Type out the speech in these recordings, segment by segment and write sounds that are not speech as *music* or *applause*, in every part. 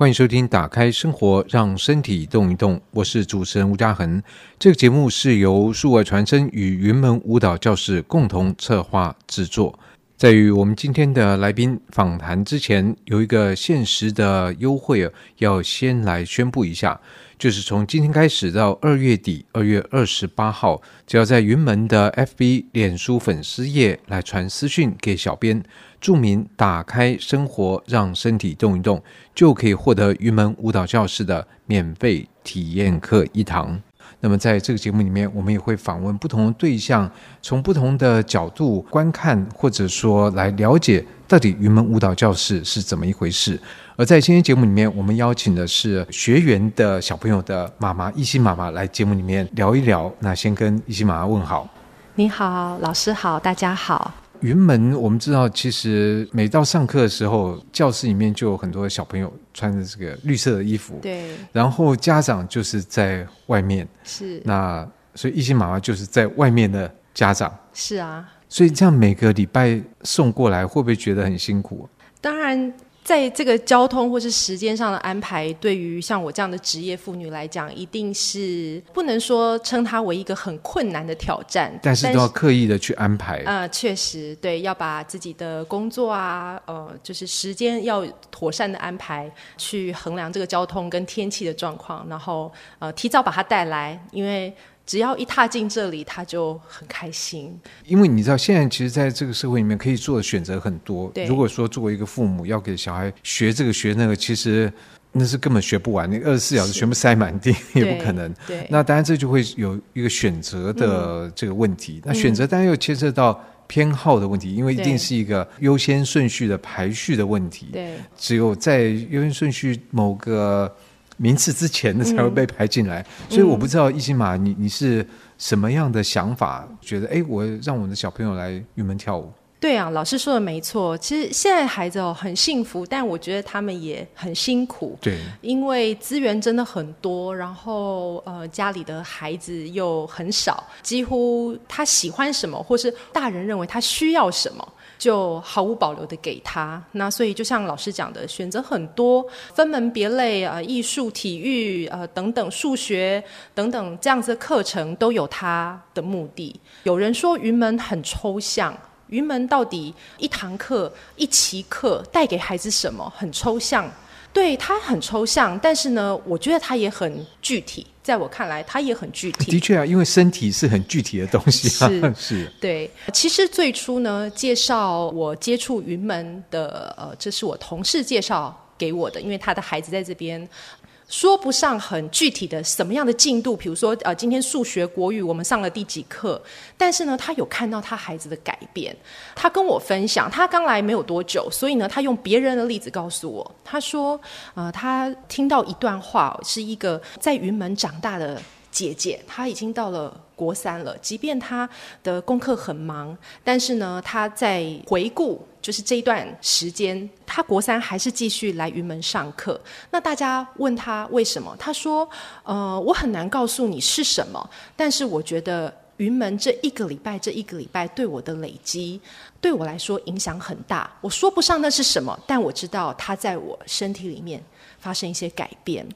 欢迎收听《打开生活，让身体动一动》，我是主持人吴嘉恒。这个节目是由数位传声与云门舞蹈教室共同策划制作。在与我们今天的来宾访谈之前，有一个限时的优惠要先来宣布一下，就是从今天开始到二月底，二月二十八号，只要在云门的 FB 脸书粉丝页来传私讯给小编。注明“打开生活，让身体动一动”，就可以获得云门舞蹈教室的免费体验课一堂。那么，在这个节目里面，我们也会访问不同的对象，从不同的角度观看，或者说来了解到底云门舞蹈教室是怎么一回事。而在今天节目里面，我们邀请的是学员的小朋友的妈妈一心妈妈来节目里面聊一聊。那先跟一心妈妈问好。你好，老师好，大家好。云门，我们知道，其实每到上课的时候，教室里面就有很多小朋友穿着这个绿色的衣服，对。然后家长就是在外面，是。那所以一心妈妈就是在外面的家长，是啊。所以这样每个礼拜送过来，会不会觉得很辛苦？当然。在这个交通或是时间上的安排，对于像我这样的职业妇女来讲，一定是不能说称它为一个很困难的挑战。但是都要刻意的去安排。呃，确实，对，要把自己的工作啊，呃，就是时间要妥善的安排，去衡量这个交通跟天气的状况，然后呃，提早把它带来，因为。只要一踏进这里，他就很开心。因为你知道，现在其实在这个社会里面，可以做的选择很多。对。如果说作为一个父母要给小孩学这个学那个，其实那是根本学不完。你二十四小时全部塞满地 *laughs* 也不可能。对。那当然这就会有一个选择的这个问题。嗯、那选择当然又牵涉到偏好的问题，因为一定是一个优先顺序的排序的问题。对。只有在优先顺序某个。名次之前的才会被排进来，嗯，所以我不知道一心马，你你是什么样的想法？觉得哎，我让我的小朋友来云门跳舞。对啊，老师说的没错。其实现在孩子哦很幸福，但我觉得他们也很辛苦。对，因为资源真的很多，然后呃家里的孩子又很少，几乎他喜欢什么，或是大人认为他需要什么。就毫无保留的给他，那所以就像老师讲的，选择很多，分门别类啊，艺术、体育呃等等，数学等等这样子的课程都有他的目的。有人说云门很抽象，云门到底一堂课、一期课带给孩子什么？很抽象。对，它很抽象，但是呢，我觉得它也很具体。在我看来，它也很具体。的确啊，因为身体是很具体的东西啊。是 *laughs* 是。对，其实最初呢，介绍我接触云门的，呃，这是我同事介绍给我的，因为他的孩子在这边。说不上很具体的什么样的进度，比如说呃，今天数学、国语我们上了第几课，但是呢，他有看到他孩子的改变。他跟我分享，他刚来没有多久，所以呢，他用别人的例子告诉我，他说，呃，他听到一段话，是一个在云门长大的姐姐，她已经到了。国三了，即便他的功课很忙，但是呢，他在回顾就是这一段时间，他国三还是继续来云门上课。那大家问他为什么？他说：“呃，我很难告诉你是什么，但是我觉得云门这一个礼拜，这一个礼拜对我的累积，对我来说影响很大。我说不上那是什么，但我知道他在我身体里面发生一些改变。”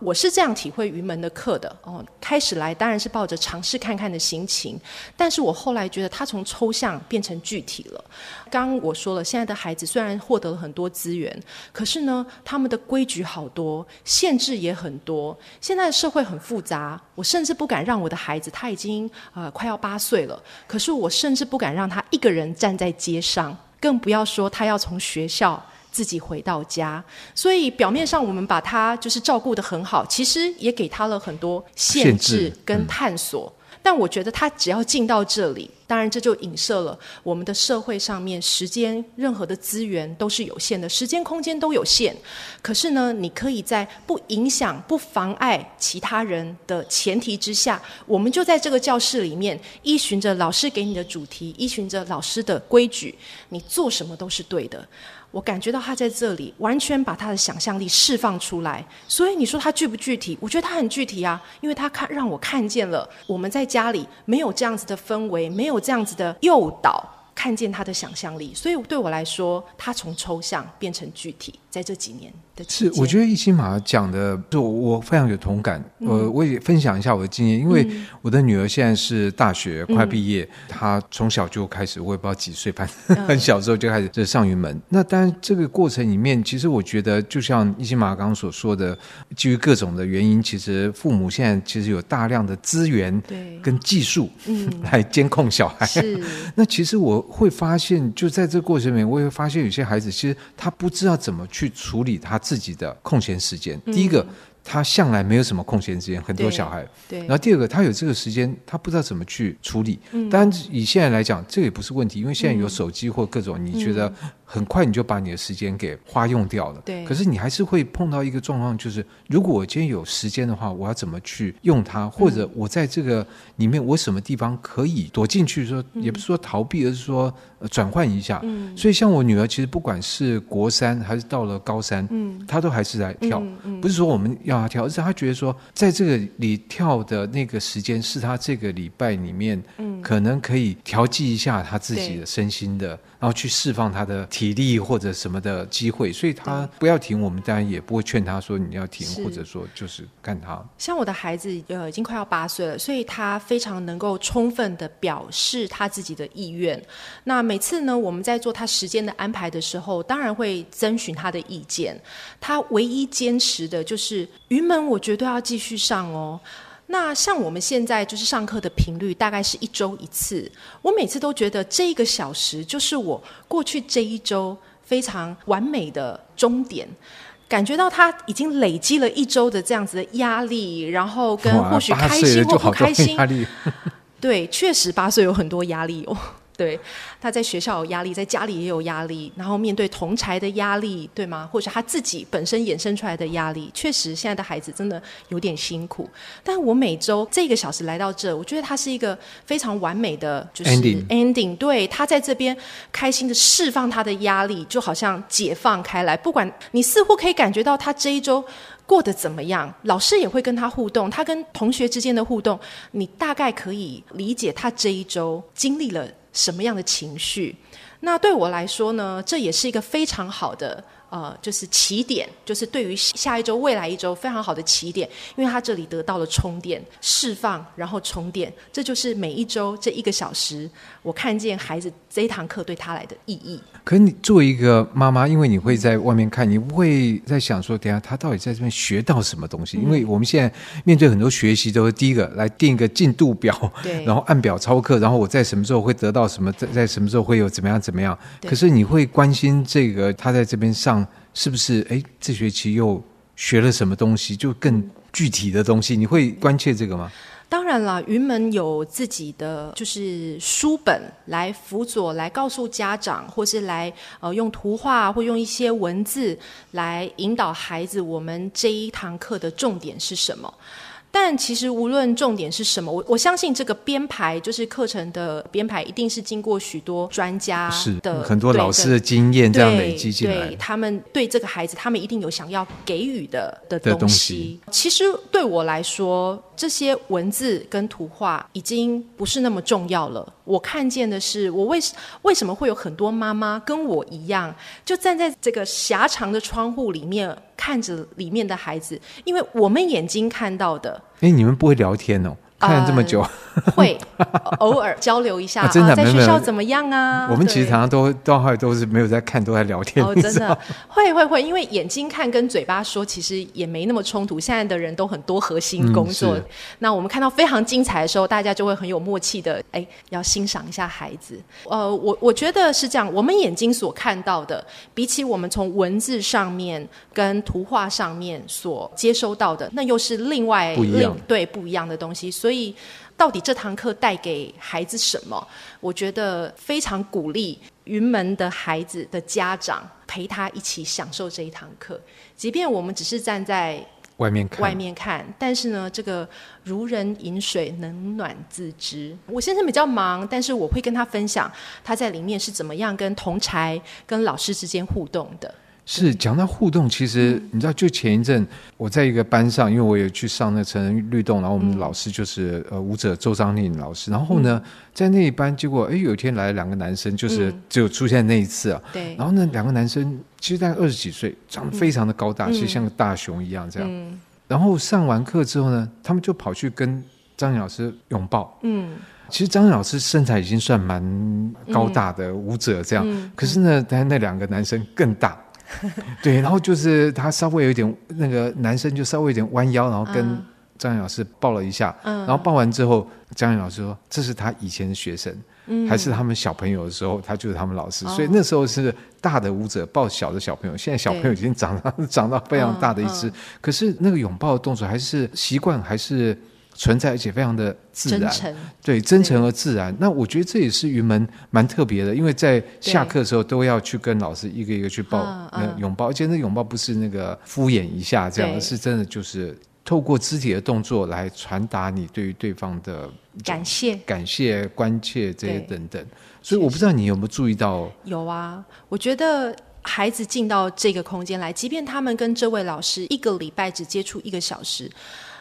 我是这样体会云门的课的哦。开始来当然是抱着尝试看看的心情，但是我后来觉得他从抽象变成具体了。刚我说了，现在的孩子虽然获得了很多资源，可是呢，他们的规矩好多，限制也很多。现在的社会很复杂，我甚至不敢让我的孩子，他已经呃快要八岁了，可是我甚至不敢让他一个人站在街上，更不要说他要从学校。自己回到家，所以表面上我们把他就是照顾得很好，其实也给他了很多限制跟探索。但我觉得他只要进到这里，当然这就影射了我们的社会上面，时间任何的资源都是有限的，时间空间都有限。可是呢，你可以在不影响、不妨碍其他人的前提之下，我们就在这个教室里面，依循着老师给你的主题，依循着老师的规矩，你做什么都是对的。我感觉到他在这里完全把他的想象力释放出来，所以你说他具不具体？我觉得他很具体啊，因为他看让我看见了我们在家里没有这样子的氛围，没有这样子的诱导，看见他的想象力。所以对我来说，他从抽象变成具体，在在这几年的是，我觉得一心马讲的，就我非常有同感。呃、嗯，我也分享一下我的经验，因为我的女儿现在是大学快毕业，嗯、她从小就开始，我也不知道几岁，反正 *laughs* 很小时候就开始就上云门。嗯、那当然，这个过程里面，其实我觉得，就像一心马刚刚所说的，基于各种的原因，其实父母现在其实有大量的资源跟技术，嗯，来监控小孩。是。*laughs* 那其实我会发现，就在这个过程里面，我也会发现有些孩子其实他不知道怎么去处理他自己的空闲时间。第一个。他向来没有什么空闲时间，很多小孩。对。然后第二个，他有这个时间，他不知道怎么去处理。嗯。当然，以现在来讲，这个也不是问题，因为现在有手机或各种，你觉得很快你就把你的时间给花用掉了。对。可是你还是会碰到一个状况，就是如果我今天有时间的话，我要怎么去用它？或者我在这个里面，我什么地方可以躲进去？说也不是说逃避，而是说转换一下。嗯。所以像我女儿，其实不管是国三还是到了高三，嗯，她都还是在跳。嗯。不是说我们要。她跳，而是她觉得说，在这个里跳的那个时间，是她这个礼拜里面，嗯，可能可以调剂一下她自己的身心的，然后去释放她的体力或者什么的机会。所以他不要停，我们当然也不会劝他说你要停，或者说就是干他。像我的孩子，呃，已经快要八岁了，所以他非常能够充分的表示他自己的意愿。那每次呢，我们在做他时间的安排的时候，当然会征询他的意见。他唯一坚持的就是。云门我绝对要继续上哦。那像我们现在就是上课的频率大概是一周一次。我每次都觉得这一个小时就是我过去这一周非常完美的终点，感觉到他已经累积了一周的这样子的压力，然后跟或许开心或不开心。对，确实八岁有很多压力哦。对，他在学校有压力，在家里也有压力，然后面对同才的压力，对吗？或者他自己本身衍生出来的压力，确实现在的孩子真的有点辛苦。但我每周这个小时来到这，我觉得他是一个非常完美的，就是 ending。ending 对，他在这边开心的释放他的压力，就好像解放开来。不管你似乎可以感觉到他这一周过得怎么样，老师也会跟他互动，他跟同学之间的互动，你大概可以理解他这一周经历了。什么样的情绪？那对我来说呢，这也是一个非常好的。呃，就是起点，就是对于下一周、未来一周非常好的起点，因为他这里得到了充电、释放，然后充电，这就是每一周这一个小时，我看见孩子这一堂课对他来的意义。可是你作为一个妈妈，因为你会在外面看，你不会在想说，等下他到底在这边学到什么东西？嗯、因为我们现在面对很多学习，都是第一个来定一个进度表，对，然后按表操课，然后我在什么时候会得到什么，在在什么时候会有怎么样怎么样。可是你会关心这个他在这边上。是不是？哎，这学期又学了什么东西？就更具体的东西，你会关切这个吗？当然了，云门有自己的就是书本来辅佐，来告诉家长，或是来呃用图画或用一些文字来引导孩子。我们这一堂课的重点是什么？但其实无论重点是什么，我我相信这个编排就是课程的编排，一定是经过许多专家的很多老师的经验这样累积进来。对，他们对这个孩子，他们一定有想要给予的的东西。其实对我来说，这些文字跟图画已经不是那么重要了。我看见的是，我为为什么会有很多妈妈跟我一样，就站在这个狭长的窗户里面看着里面的孩子，因为我们眼睛看到的。哎，你们不会聊天哦？看了这么久，呃、会 *laughs* 偶尔交流一下。在学校怎么样啊？我们其实常常都到后来都是没有在看，都在聊天。哦，真的 *laughs* 会会会，因为眼睛看跟嘴巴说其实也没那么冲突。现在的人都很多核心工作，嗯、那我们看到非常精彩的时候，大家就会很有默契的，哎，要欣赏一下孩子。呃，我我觉得是这样，我们眼睛所看到的，比起我们从文字上面跟图画上面所接收到的，那又是另外不一样，对不一样的东西。所以，所以到底这堂课带给孩子什么？我觉得非常鼓励云门的孩子的家长陪他一起享受这一堂课。即便我们只是站在外面看，外面看，但是呢，这个如人饮水，冷暖自知。我先生比较忙，但是我会跟他分享他在里面是怎么样跟同才、跟老师之间互动的。是讲到互动，其实你知道，就前一阵我在一个班上，因为我有去上那成人律动，然后我们的老师就是呃舞者周章令老师，然后呢，在那一班，结果哎有一天来了两个男生，就是只有出现那一次啊，对，然后呢两个男生其实大概二十几岁，长得非常的高大，其实像个大熊一样这样。嗯、然后上完课之后呢，他们就跑去跟张老师拥抱。嗯，其实张老师身材已经算蛮高大的舞者这样，嗯、可是呢，他那两个男生更大。*laughs* 对，然后就是他稍微有点那个男生就稍微有点弯腰，然后跟张老师抱了一下。嗯，然后抱完之后，张老师说：“这是他以前的学生。”还是他们小朋友的时候，他就是他们老师，所以那时候是大的舞者抱小的小朋友。现在小朋友已经长到 *laughs* 长到非常大的一只，可是那个拥抱的动作还是习惯还是存在，而且非常的自然，对，真诚而自然。那我觉得这也是云门蛮特别的，因为在下课的时候都要去跟老师一个一个去抱那拥抱，而且那拥抱不是那个敷衍一下这样，是真的就是。透过肢体的动作来传达你对于对方的感谢、感谢、关切这些等等，所以我不知道你有没有注意到？有啊，我觉得孩子进到这个空间来，即便他们跟这位老师一个礼拜只接触一个小时，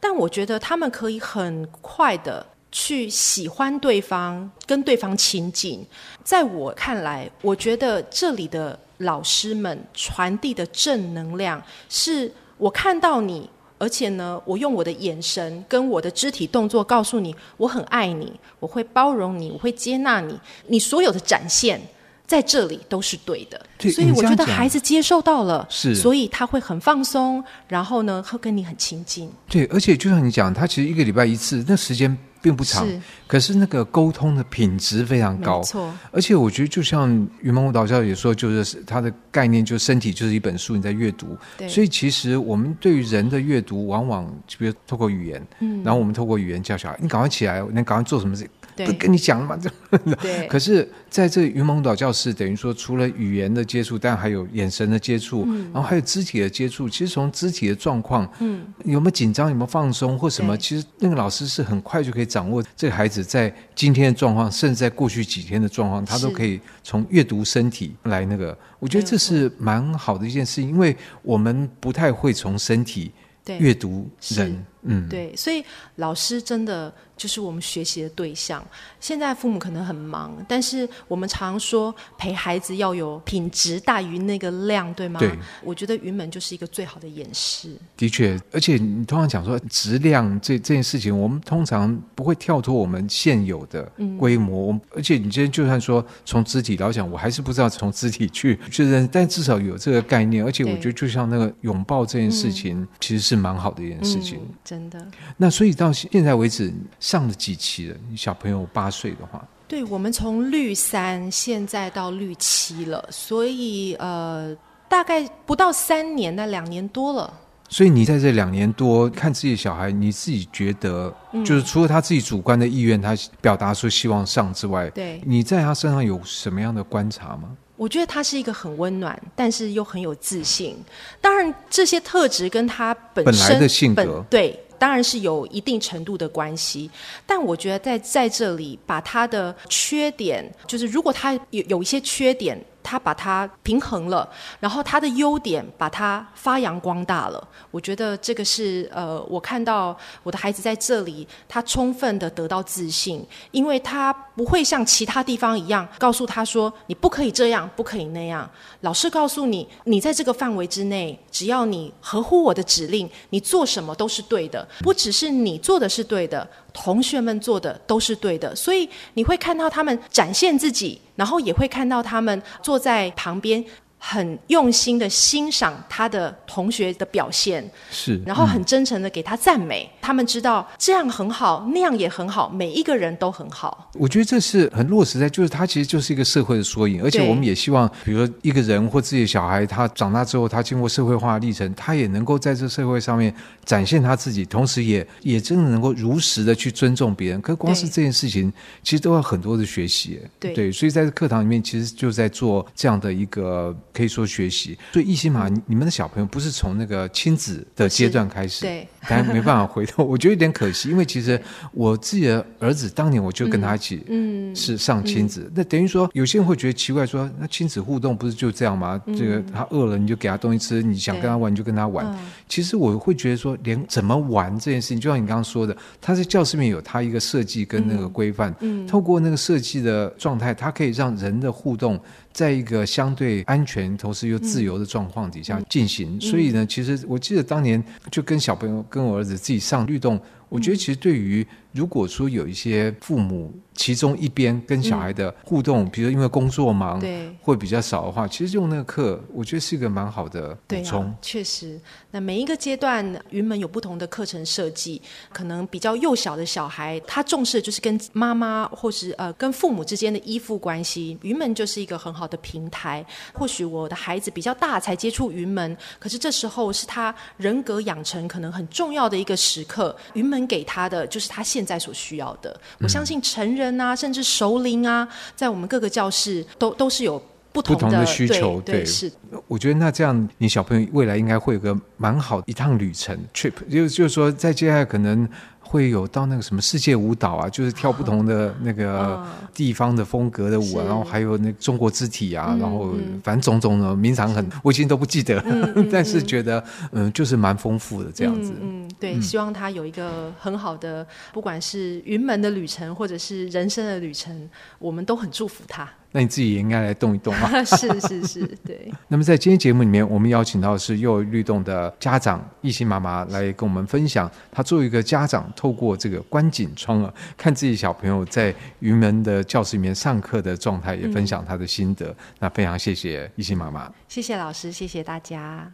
但我觉得他们可以很快的去喜欢对方，跟对方亲近。在我看来，我觉得这里的老师们传递的正能量，是我看到你。而且呢，我用我的眼神跟我的肢体动作告诉你，我很爱你，我会包容你，我会接纳你，你所有的展现在这里都是对的。对，所以我觉得孩子接受到了，是，所以他会很放松，然后呢，会跟你很亲近。对，而且就像你讲，他其实一个礼拜一次，那时间。并不长，是可是那个沟通的品质非常高，没错。而且我觉得，就像云梦舞蹈教也说，就是他的概念，就是身体就是一本书，你在阅读。对所以其实我们对于人的阅读，往往就比如透过语言，嗯，然后我们透过语言叫小孩，你赶快起来，你赶快做什么事。对不跟你讲了吗？*laughs* 对。可是在这云蒙岛教室，等于说除了语言的接触，但还有眼神的接触，嗯、然后还有肢体的接触。其实从肢体的状况，嗯，有没有紧张，有没有放松或什么，其实那个老师是很快就可以掌握这个孩子在今天的状况，甚至在过去几天的状况，他都可以从阅读身体来那个。我觉得这是蛮好的一件事情，因为我们不太会从身体阅读人，嗯，对，所以老师真的。就是我们学习的对象。现在父母可能很忙，但是我们常说陪孩子要有品质大于那个量，对吗？对。我觉得云门就是一个最好的演示。的确，而且你通常讲说质量这这件事情，我们通常不会跳脱我们现有的规模。嗯、而且你今天就算说从肢体来讲，我还是不知道从肢体去确认，但至少有这个概念。而且我觉得就像那个拥抱这件事情，嗯、其实是蛮好的一件事情。嗯、真的。那所以到现在为止。上了几期了？你小朋友八岁的话，对，我们从绿三现在到绿七了，所以呃，大概不到三年，那两年多了。所以你在这两年多看自己的小孩，你自己觉得，就是除了他自己主观的意愿，他表达出希望上之外，对，你在他身上有什么样的观察吗？我觉得他是一个很温暖，但是又很有自信。当然，这些特质跟他本身本来的性格对。当然是有一定程度的关系，但我觉得在在这里把他的缺点，就是如果他有有一些缺点。他把它平衡了，然后他的优点把它发扬光大了。我觉得这个是呃，我看到我的孩子在这里，他充分的得到自信，因为他不会像其他地方一样告诉他说你不可以这样，不可以那样。老师告诉你，你在这个范围之内，只要你合乎我的指令，你做什么都是对的。不只是你做的是对的。同学们做的都是对的，所以你会看到他们展现自己，然后也会看到他们坐在旁边。很用心的欣赏他的同学的表现，是，然后很真诚的给他赞美。嗯、他们知道这样很好，那样也很好，每一个人都很好。我觉得这是很落实在，就是他其实就是一个社会的缩影。而且我们也希望，比如说一个人或自己的小孩，他长大之后，他经过社会化的历程，他也能够在这社会上面展现他自己，同时也也真的能够如实的去尊重别人。可光是这件事情，其实都要很多的学习。对，对，所以在课堂里面，其实就在做这样的一个。可以说学习，所以一心嘛，你们的小朋友不是从那个亲子的阶段开始，对，但没办法回头，我觉得有点可惜，因为其实我自己的儿子当年我就跟他一起，嗯，是上亲子，嗯、那等于说有些人会觉得奇怪说，说那亲子互动不是就这样吗？嗯、这个他饿了你就给他东西吃，你想跟他玩你就跟他玩。对其实我会觉得说，连怎么玩这件事情，就像你刚刚说的，他在教室里面有他一个设计跟那个规范，嗯，嗯。透过那个设计的状态，他可以让人的互动在一个相对安全。同时又自由的状况底下进行。嗯、所以呢，其实我记得当年就跟小朋友、跟我儿子自己上律动，我觉得其实对于如果说有一些父母。其中一边跟小孩的互动，嗯、比如说因为工作忙，对，会比较少的话，其实用那个课，我觉得是一个蛮好的补充。确实，那每一个阶段，云门有不同的课程设计。可能比较幼小的小孩，他重视的就是跟妈妈或是呃跟父母之间的依附关系。云门就是一个很好的平台。或许我的孩子比较大才接触云门，可是这时候是他人格养成可能很重要的一个时刻。云门给他的就是他现在所需要的。嗯、我相信成人。啊，甚至熟龄啊，在我们各个教室都都是有不同的，不同的需求。对，对，是。我觉得那这样，你小朋友未来应该会有个蛮好的一趟旅程 trip，就就是说，在接下来可能。会有到那个什么世界舞蹈啊，就是跳不同的那个地方的风格的舞啊，然后还有那中国肢体啊，然后反正种种的，名堂很，我已经都不记得，*laughs* 但是觉得嗯，就是蛮丰富的这样子。嗯，对，希望他有一个很好的，不管是云门的旅程，或者是人生的旅程，我们都很祝福他。那你自己也应该来动一动啊！*laughs* 是是是，对。那么在今天节目里面，我们邀请到的是幼儿律动的家长懿心妈妈来跟我们分享，她作为一个家长，透过这个观景窗啊，*laughs* 看自己小朋友在云门的教室里面上课的状态，也分享她的心得。嗯、那非常谢谢懿心妈妈，谢谢老师，谢谢大家。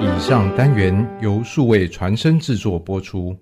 以上单元由数位传声制作播出。